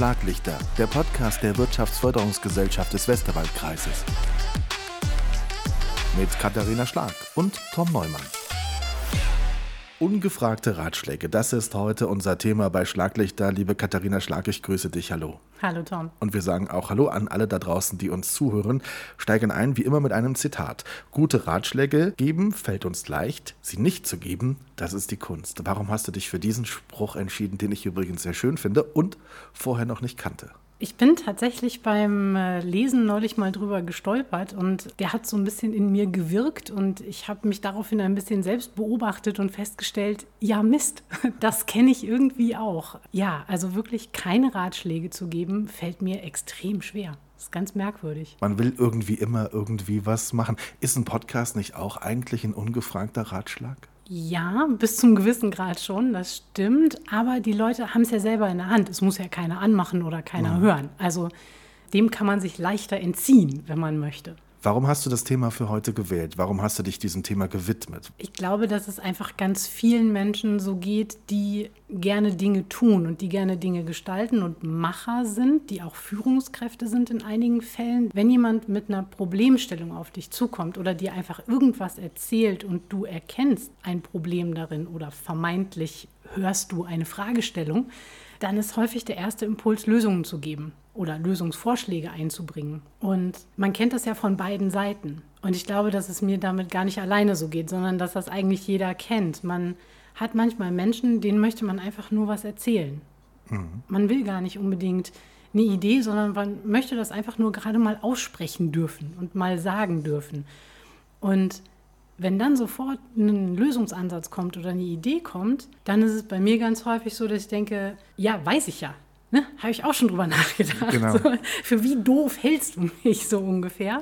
Schlaglichter, der Podcast der Wirtschaftsförderungsgesellschaft des Westerwaldkreises. Mit Katharina Schlag und Tom Neumann. Ungefragte Ratschläge, das ist heute unser Thema bei Schlaglichter. Liebe Katharina Schlag, ich grüße dich. Hallo. Hallo Tom. Und wir sagen auch Hallo an alle da draußen, die uns zuhören. Steigen ein, wie immer, mit einem Zitat. Gute Ratschläge geben fällt uns leicht, sie nicht zu geben, das ist die Kunst. Warum hast du dich für diesen Spruch entschieden, den ich übrigens sehr schön finde und vorher noch nicht kannte? Ich bin tatsächlich beim äh, Lesen neulich mal drüber gestolpert und der hat so ein bisschen in mir gewirkt und ich habe mich daraufhin ein bisschen selbst beobachtet und festgestellt, ja Mist, das kenne ich irgendwie auch. Ja, also wirklich keine Ratschläge zu geben, fällt mir extrem schwer. Das ist ganz merkwürdig. Man will irgendwie immer irgendwie was machen. Ist ein Podcast nicht auch eigentlich ein ungefragter Ratschlag? Ja, bis zum gewissen Grad schon, das stimmt. Aber die Leute haben es ja selber in der Hand. Es muss ja keiner anmachen oder keiner mhm. hören. Also dem kann man sich leichter entziehen, wenn man möchte. Warum hast du das Thema für heute gewählt? Warum hast du dich diesem Thema gewidmet? Ich glaube, dass es einfach ganz vielen Menschen so geht, die gerne Dinge tun und die gerne Dinge gestalten und Macher sind, die auch Führungskräfte sind in einigen Fällen. Wenn jemand mit einer Problemstellung auf dich zukommt oder dir einfach irgendwas erzählt und du erkennst ein Problem darin oder vermeintlich hörst du eine Fragestellung, dann ist häufig der erste Impuls, Lösungen zu geben oder Lösungsvorschläge einzubringen. Und man kennt das ja von beiden Seiten. Und ich glaube, dass es mir damit gar nicht alleine so geht, sondern dass das eigentlich jeder kennt. Man hat manchmal Menschen, denen möchte man einfach nur was erzählen. Mhm. Man will gar nicht unbedingt eine Idee, sondern man möchte das einfach nur gerade mal aussprechen dürfen und mal sagen dürfen. Und wenn dann sofort ein Lösungsansatz kommt oder eine Idee kommt, dann ist es bei mir ganz häufig so, dass ich denke, ja, weiß ich ja. Ne? Habe ich auch schon drüber nachgedacht. Genau. So, für wie doof hältst du mich so ungefähr?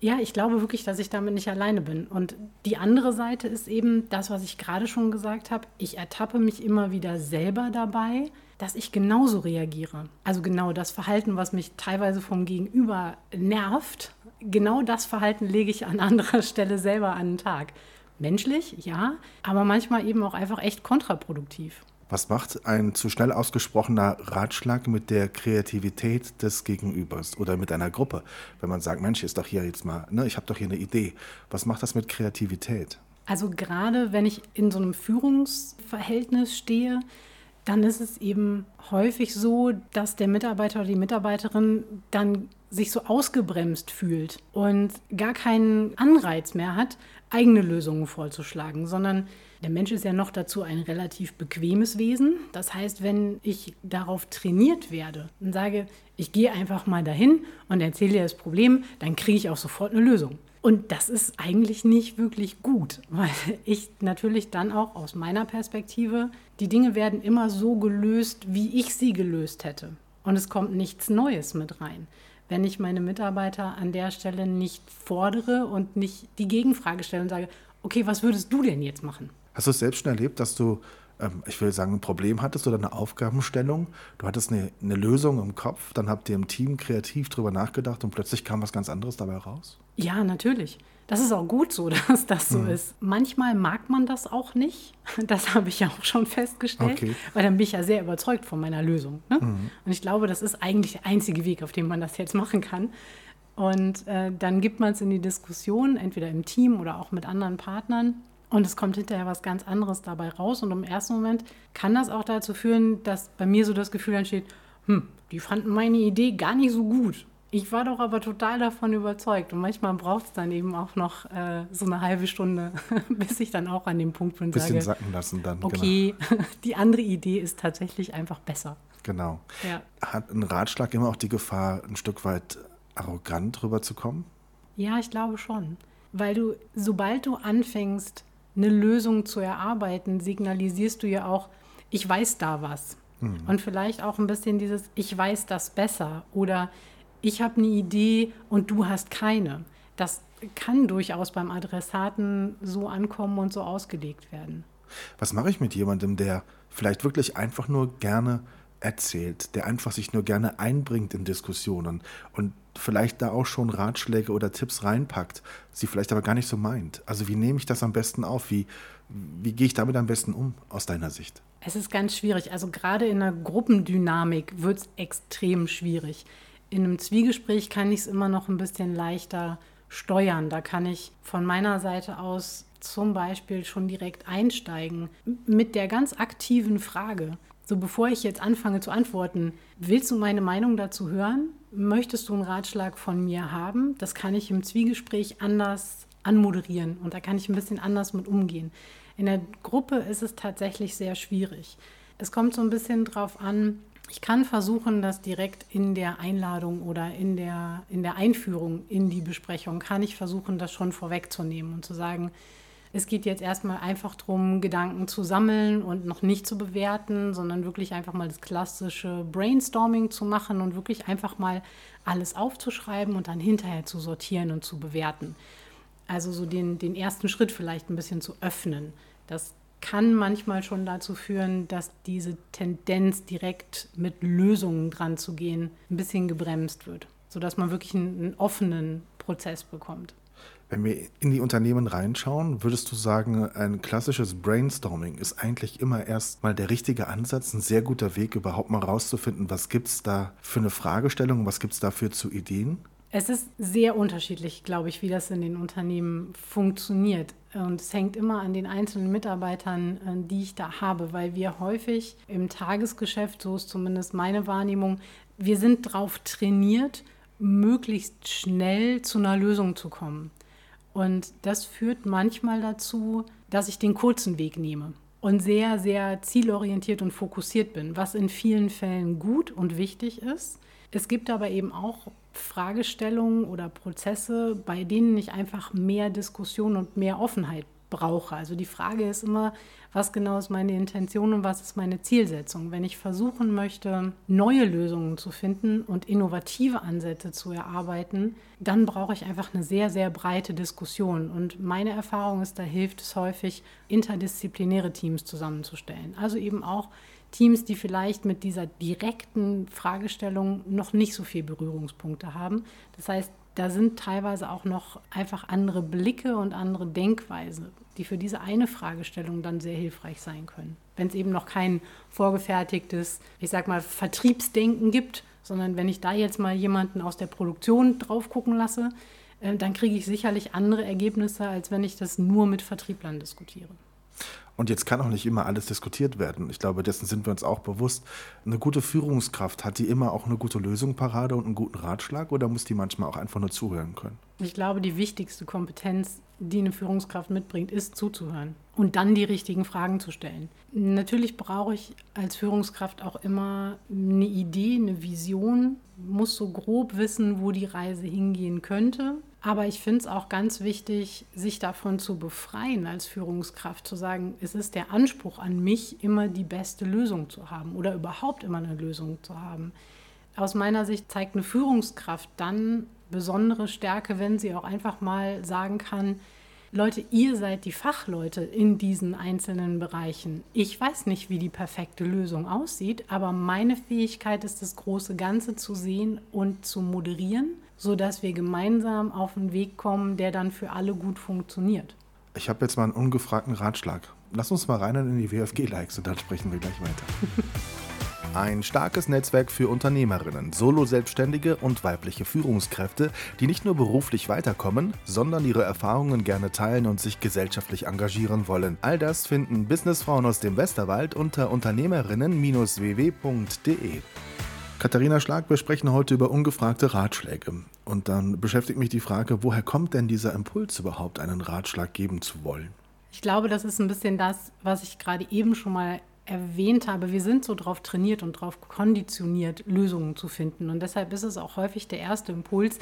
Ja, ich glaube wirklich, dass ich damit nicht alleine bin. Und die andere Seite ist eben das, was ich gerade schon gesagt habe. Ich ertappe mich immer wieder selber dabei, dass ich genauso reagiere. Also genau das Verhalten, was mich teilweise vom Gegenüber nervt, genau das Verhalten lege ich an anderer Stelle selber an den Tag. Menschlich, ja, aber manchmal eben auch einfach echt kontraproduktiv. Was macht ein zu schnell ausgesprochener Ratschlag mit der Kreativität des Gegenübers oder mit einer Gruppe? Wenn man sagt, Mensch, ist doch hier jetzt mal, ne, ich habe doch hier eine Idee. Was macht das mit Kreativität? Also gerade wenn ich in so einem Führungsverhältnis stehe, dann ist es eben häufig so, dass der Mitarbeiter oder die Mitarbeiterin dann sich so ausgebremst fühlt und gar keinen Anreiz mehr hat, eigene Lösungen vorzuschlagen, sondern der Mensch ist ja noch dazu ein relativ bequemes Wesen. Das heißt, wenn ich darauf trainiert werde und sage, ich gehe einfach mal dahin und erzähle dir das Problem, dann kriege ich auch sofort eine Lösung. Und das ist eigentlich nicht wirklich gut, weil ich natürlich dann auch aus meiner Perspektive, die Dinge werden immer so gelöst, wie ich sie gelöst hätte. Und es kommt nichts Neues mit rein wenn ich meine Mitarbeiter an der Stelle nicht fordere und nicht die Gegenfrage stelle und sage, okay, was würdest du denn jetzt machen? Hast du es selbst schon erlebt, dass du, ähm, ich will sagen, ein Problem hattest oder eine Aufgabenstellung? Du hattest eine, eine Lösung im Kopf, dann habt ihr im Team kreativ drüber nachgedacht und plötzlich kam was ganz anderes dabei raus? Ja, natürlich. Das ist auch gut so, dass das so mhm. ist. Manchmal mag man das auch nicht. Das habe ich ja auch schon festgestellt, okay. weil dann bin ich ja sehr überzeugt von meiner Lösung. Ne? Mhm. Und ich glaube, das ist eigentlich der einzige Weg, auf dem man das jetzt machen kann. Und äh, dann gibt man es in die Diskussion, entweder im Team oder auch mit anderen Partnern. Und es kommt hinterher was ganz anderes dabei raus. Und im ersten Moment kann das auch dazu führen, dass bei mir so das Gefühl entsteht, hm, die fanden meine Idee gar nicht so gut. Ich war doch aber total davon überzeugt. Und manchmal braucht es dann eben auch noch äh, so eine halbe Stunde, bis ich dann auch an dem Punkt bin und Bisschen sage, sacken lassen dann. Okay, genau. die andere Idee ist tatsächlich einfach besser. Genau. Ja. Hat ein Ratschlag immer auch die Gefahr, ein Stück weit arrogant rüberzukommen? Ja, ich glaube schon. Weil du, sobald du anfängst, eine Lösung zu erarbeiten, signalisierst du ja auch, ich weiß da was. Mhm. Und vielleicht auch ein bisschen dieses, ich weiß das besser oder ich habe eine Idee und du hast keine. Das kann durchaus beim Adressaten so ankommen und so ausgelegt werden. Was mache ich mit jemandem, der vielleicht wirklich einfach nur gerne erzählt, der einfach sich nur gerne einbringt in Diskussionen und vielleicht da auch schon Ratschläge oder Tipps reinpackt, sie vielleicht aber gar nicht so meint. Also wie nehme ich das am besten auf? Wie, wie gehe ich damit am besten um aus deiner Sicht? Es ist ganz schwierig. Also gerade in einer Gruppendynamik wird es extrem schwierig. In einem Zwiegespräch kann ich es immer noch ein bisschen leichter steuern. Da kann ich von meiner Seite aus zum Beispiel schon direkt einsteigen mit der ganz aktiven Frage. So bevor ich jetzt anfange zu antworten, willst du meine Meinung dazu hören? Möchtest du einen Ratschlag von mir haben? Das kann ich im Zwiegespräch anders anmoderieren und da kann ich ein bisschen anders mit umgehen. In der Gruppe ist es tatsächlich sehr schwierig. Es kommt so ein bisschen drauf an, ich kann versuchen, das direkt in der Einladung oder in der, in der Einführung in die Besprechung, kann ich versuchen, das schon vorwegzunehmen und zu sagen, es geht jetzt erstmal einfach darum, Gedanken zu sammeln und noch nicht zu bewerten, sondern wirklich einfach mal das klassische Brainstorming zu machen und wirklich einfach mal alles aufzuschreiben und dann hinterher zu sortieren und zu bewerten. Also so den, den ersten Schritt vielleicht ein bisschen zu öffnen. Das kann manchmal schon dazu führen, dass diese Tendenz, direkt mit Lösungen dran zu gehen, ein bisschen gebremst wird, sodass man wirklich einen, einen offenen Prozess bekommt. Wenn wir in die Unternehmen reinschauen, würdest du sagen, ein klassisches Brainstorming ist eigentlich immer erst mal der richtige Ansatz, ein sehr guter Weg, überhaupt mal rauszufinden, was gibt es da für eine Fragestellung, was gibt es dafür zu Ideen? Es ist sehr unterschiedlich, glaube ich, wie das in den Unternehmen funktioniert. Und es hängt immer an den einzelnen Mitarbeitern, äh, die ich da habe, weil wir häufig im Tagesgeschäft, so ist zumindest meine Wahrnehmung, wir sind darauf trainiert, möglichst schnell zu einer Lösung zu kommen. Und das führt manchmal dazu, dass ich den kurzen Weg nehme und sehr, sehr zielorientiert und fokussiert bin, was in vielen Fällen gut und wichtig ist. Es gibt aber eben auch Fragestellungen oder Prozesse, bei denen ich einfach mehr Diskussion und mehr Offenheit brauche. Also die Frage ist immer, was genau ist meine Intention und was ist meine Zielsetzung? Wenn ich versuchen möchte, neue Lösungen zu finden und innovative Ansätze zu erarbeiten, dann brauche ich einfach eine sehr, sehr breite Diskussion. Und meine Erfahrung ist, da hilft es häufig, interdisziplinäre Teams zusammenzustellen. Also eben auch Teams, die vielleicht mit dieser direkten Fragestellung noch nicht so viel Berührungspunkte haben. Das heißt, da sind teilweise auch noch einfach andere Blicke und andere Denkweise, die für diese eine Fragestellung dann sehr hilfreich sein können. Wenn es eben noch kein vorgefertigtes, ich sag mal, Vertriebsdenken gibt, sondern wenn ich da jetzt mal jemanden aus der Produktion drauf gucken lasse, äh, dann kriege ich sicherlich andere Ergebnisse, als wenn ich das nur mit Vertrieblern diskutiere. Und jetzt kann auch nicht immer alles diskutiert werden. Ich glaube, dessen sind wir uns auch bewusst. Eine gute Führungskraft, hat die immer auch eine gute Lösung parade und einen guten Ratschlag oder muss die manchmal auch einfach nur zuhören können? Ich glaube, die wichtigste Kompetenz, die eine Führungskraft mitbringt, ist zuzuhören und dann die richtigen Fragen zu stellen. Natürlich brauche ich als Führungskraft auch immer eine Idee, eine Vision, muss so grob wissen, wo die Reise hingehen könnte. Aber ich finde es auch ganz wichtig, sich davon zu befreien als Führungskraft, zu sagen, es ist der Anspruch an mich, immer die beste Lösung zu haben oder überhaupt immer eine Lösung zu haben. Aus meiner Sicht zeigt eine Führungskraft dann besondere Stärke, wenn sie auch einfach mal sagen kann, Leute, ihr seid die Fachleute in diesen einzelnen Bereichen. Ich weiß nicht, wie die perfekte Lösung aussieht, aber meine Fähigkeit ist, das große Ganze zu sehen und zu moderieren sodass wir gemeinsam auf einen Weg kommen, der dann für alle gut funktioniert. Ich habe jetzt mal einen ungefragten Ratschlag. Lass uns mal rein in die WFG-Likes und dann sprechen wir gleich weiter. Ein starkes Netzwerk für Unternehmerinnen, Solo-Selbstständige und weibliche Führungskräfte, die nicht nur beruflich weiterkommen, sondern ihre Erfahrungen gerne teilen und sich gesellschaftlich engagieren wollen. All das finden Businessfrauen aus dem Westerwald unter unternehmerinnen-ww.de. Katharina Schlag, wir sprechen heute über ungefragte Ratschläge. Und dann beschäftigt mich die Frage, woher kommt denn dieser Impuls überhaupt, einen Ratschlag geben zu wollen? Ich glaube, das ist ein bisschen das, was ich gerade eben schon mal erwähnt habe. Wir sind so darauf trainiert und darauf konditioniert, Lösungen zu finden. Und deshalb ist es auch häufig der erste Impuls,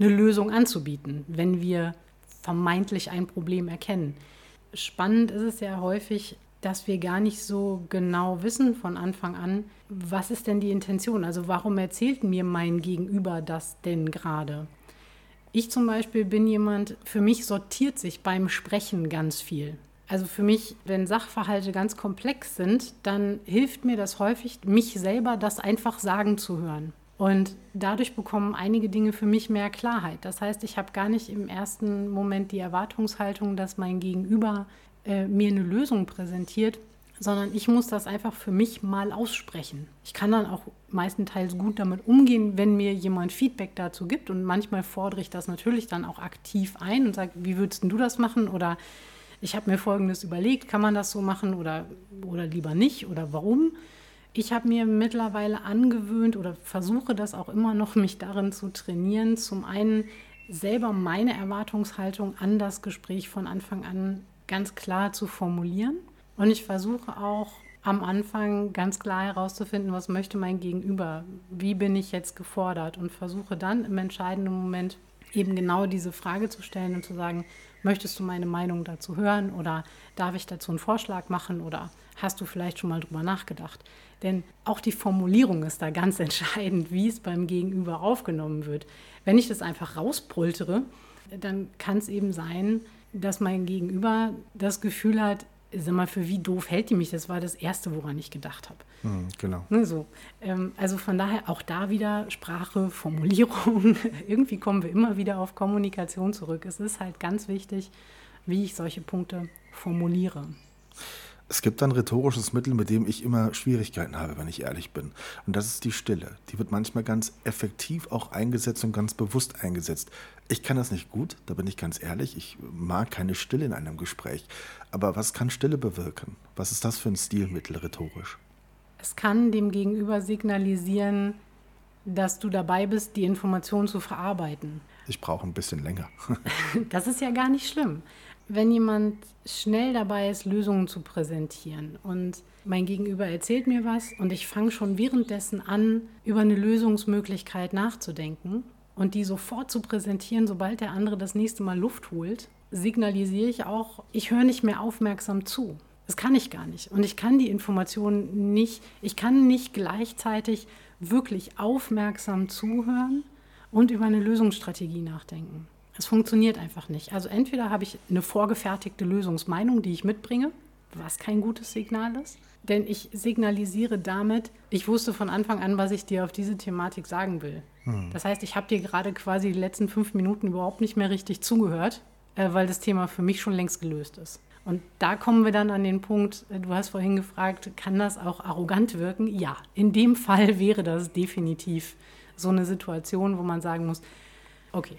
eine Lösung anzubieten, wenn wir vermeintlich ein Problem erkennen. Spannend ist es ja häufig, dass wir gar nicht so genau wissen von Anfang an, was ist denn die Intention? Also warum erzählt mir mein Gegenüber das denn gerade? Ich zum Beispiel bin jemand, für mich sortiert sich beim Sprechen ganz viel. Also für mich, wenn Sachverhalte ganz komplex sind, dann hilft mir das häufig, mich selber das einfach sagen zu hören. Und dadurch bekommen einige Dinge für mich mehr Klarheit. Das heißt, ich habe gar nicht im ersten Moment die Erwartungshaltung, dass mein Gegenüber äh, mir eine Lösung präsentiert, sondern ich muss das einfach für mich mal aussprechen. Ich kann dann auch meistenteils gut damit umgehen, wenn mir jemand Feedback dazu gibt. Und manchmal fordere ich das natürlich dann auch aktiv ein und sage, wie würdest du das machen? Oder ich habe mir Folgendes überlegt, kann man das so machen oder, oder lieber nicht oder warum? Ich habe mir mittlerweile angewöhnt oder versuche das auch immer noch, mich darin zu trainieren, zum einen selber meine Erwartungshaltung an das Gespräch von Anfang an ganz klar zu formulieren. Und ich versuche auch am Anfang ganz klar herauszufinden, was möchte mein Gegenüber, wie bin ich jetzt gefordert und versuche dann im entscheidenden Moment eben genau diese Frage zu stellen und zu sagen, möchtest du meine Meinung dazu hören oder darf ich dazu einen Vorschlag machen oder hast du vielleicht schon mal drüber nachgedacht? Denn auch die Formulierung ist da ganz entscheidend, wie es beim Gegenüber aufgenommen wird. Wenn ich das einfach rauspoltere, dann kann es eben sein, dass mein Gegenüber das Gefühl hat, sag mal, für wie doof hält die mich? Das war das Erste, woran ich gedacht habe. Hm, genau. Ne, so. Ähm, also von daher auch da wieder Sprache, Formulierung. Irgendwie kommen wir immer wieder auf Kommunikation zurück. Es ist halt ganz wichtig, wie ich solche Punkte formuliere. Es gibt ein rhetorisches Mittel, mit dem ich immer Schwierigkeiten habe, wenn ich ehrlich bin. Und das ist die Stille. Die wird manchmal ganz effektiv auch eingesetzt und ganz bewusst eingesetzt. Ich kann das nicht gut, da bin ich ganz ehrlich. Ich mag keine Stille in einem Gespräch. Aber was kann Stille bewirken? Was ist das für ein Stilmittel rhetorisch? Es kann dem Gegenüber signalisieren, dass du dabei bist, die Information zu verarbeiten. Ich brauche ein bisschen länger. das ist ja gar nicht schlimm wenn jemand schnell dabei ist, Lösungen zu präsentieren und mein Gegenüber erzählt mir was und ich fange schon währenddessen an, über eine Lösungsmöglichkeit nachzudenken und die sofort zu präsentieren, sobald der andere das nächste Mal Luft holt, signalisiere ich auch, ich höre nicht mehr aufmerksam zu. Das kann ich gar nicht. Und ich kann die Informationen nicht, ich kann nicht gleichzeitig wirklich aufmerksam zuhören und über eine Lösungsstrategie nachdenken. Es funktioniert einfach nicht. Also entweder habe ich eine vorgefertigte Lösungsmeinung, die ich mitbringe, was kein gutes Signal ist. Denn ich signalisiere damit, ich wusste von Anfang an, was ich dir auf diese Thematik sagen will. Hm. Das heißt, ich habe dir gerade quasi die letzten fünf Minuten überhaupt nicht mehr richtig zugehört, äh, weil das Thema für mich schon längst gelöst ist. Und da kommen wir dann an den Punkt, äh, du hast vorhin gefragt, kann das auch arrogant wirken? Ja, in dem Fall wäre das definitiv so eine Situation, wo man sagen muss, okay,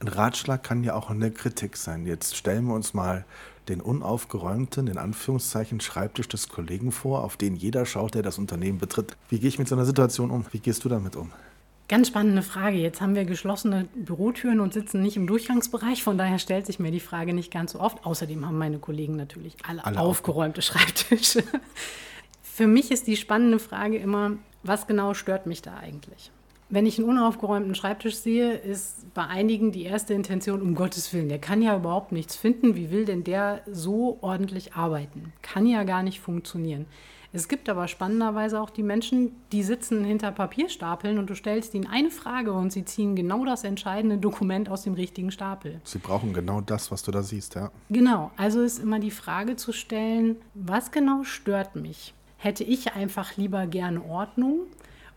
ein Ratschlag kann ja auch eine Kritik sein. Jetzt stellen wir uns mal den unaufgeräumten, in Anführungszeichen, Schreibtisch des Kollegen vor, auf den jeder schaut, der das Unternehmen betritt. Wie gehe ich mit so einer Situation um? Wie gehst du damit um? Ganz spannende Frage. Jetzt haben wir geschlossene Bürotüren und sitzen nicht im Durchgangsbereich. Von daher stellt sich mir die Frage nicht ganz so oft. Außerdem haben meine Kollegen natürlich alle, alle aufgeräumte Schreibtische. Für mich ist die spannende Frage immer, was genau stört mich da eigentlich? Wenn ich einen unaufgeräumten Schreibtisch sehe, ist bei einigen die erste Intention, um Gottes Willen, der kann ja überhaupt nichts finden. Wie will denn der so ordentlich arbeiten? Kann ja gar nicht funktionieren. Es gibt aber spannenderweise auch die Menschen, die sitzen hinter Papierstapeln und du stellst ihnen eine Frage und sie ziehen genau das entscheidende Dokument aus dem richtigen Stapel. Sie brauchen genau das, was du da siehst, ja. Genau, also ist immer die Frage zu stellen, was genau stört mich? Hätte ich einfach lieber gerne Ordnung?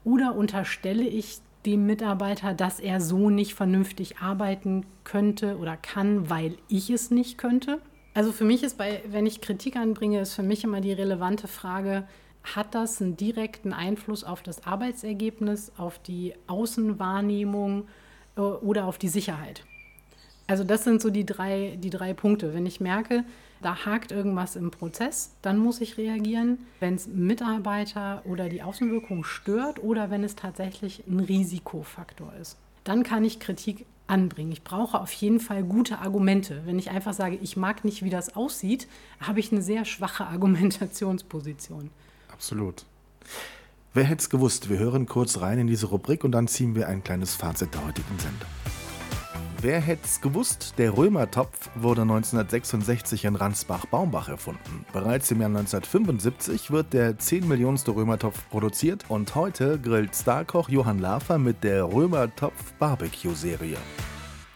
Oder unterstelle ich dem Mitarbeiter, dass er so nicht vernünftig arbeiten könnte oder kann, weil ich es nicht könnte? Also für mich ist bei, wenn ich Kritik anbringe, ist für mich immer die relevante Frage, hat das einen direkten Einfluss auf das Arbeitsergebnis, auf die Außenwahrnehmung äh, oder auf die Sicherheit? Also das sind so die drei, die drei Punkte. Wenn ich merke, da hakt irgendwas im Prozess, dann muss ich reagieren. Wenn es Mitarbeiter oder die Außenwirkung stört oder wenn es tatsächlich ein Risikofaktor ist, dann kann ich Kritik anbringen. Ich brauche auf jeden Fall gute Argumente. Wenn ich einfach sage, ich mag nicht, wie das aussieht, habe ich eine sehr schwache Argumentationsposition. Absolut. Wer hätte es gewusst? Wir hören kurz rein in diese Rubrik und dann ziehen wir ein kleines Fazit der heutigen Sendung. Wer hätte es gewusst? Der Römertopf wurde 1966 in Ransbach-Baumbach erfunden. Bereits im Jahr 1975 wird der 10 Millionste Römertopf produziert und heute grillt Starkoch Johann Lafer mit der Römertopf Barbecue Serie.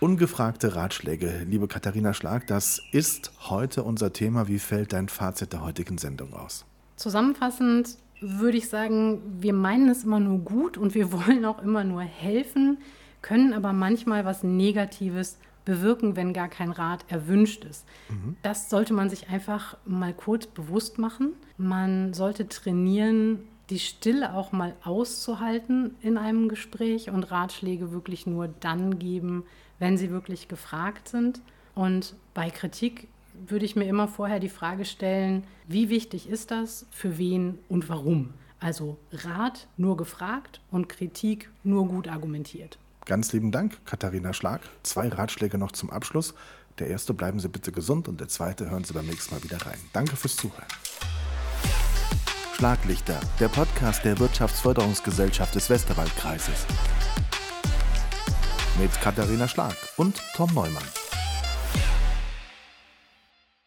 Ungefragte Ratschläge, liebe Katharina Schlag, das ist heute unser Thema. Wie fällt dein Fazit der heutigen Sendung aus? Zusammenfassend würde ich sagen, wir meinen es immer nur gut und wir wollen auch immer nur helfen, können aber manchmal was Negatives bewirken, wenn gar kein Rat erwünscht ist. Mhm. Das sollte man sich einfach mal kurz bewusst machen. Man sollte trainieren, die Stille auch mal auszuhalten in einem Gespräch und Ratschläge wirklich nur dann geben, wenn sie wirklich gefragt sind. Und bei Kritik würde ich mir immer vorher die Frage stellen, wie wichtig ist das, für wen und warum? Also Rat nur gefragt und Kritik nur gut argumentiert. Ganz lieben Dank, Katharina Schlag. Zwei Ratschläge noch zum Abschluss. Der erste, bleiben Sie bitte gesund und der zweite, hören Sie beim nächsten Mal wieder rein. Danke fürs Zuhören. Schlaglichter, der Podcast der Wirtschaftsförderungsgesellschaft des Westerwaldkreises. Mit Katharina Schlag und Tom Neumann.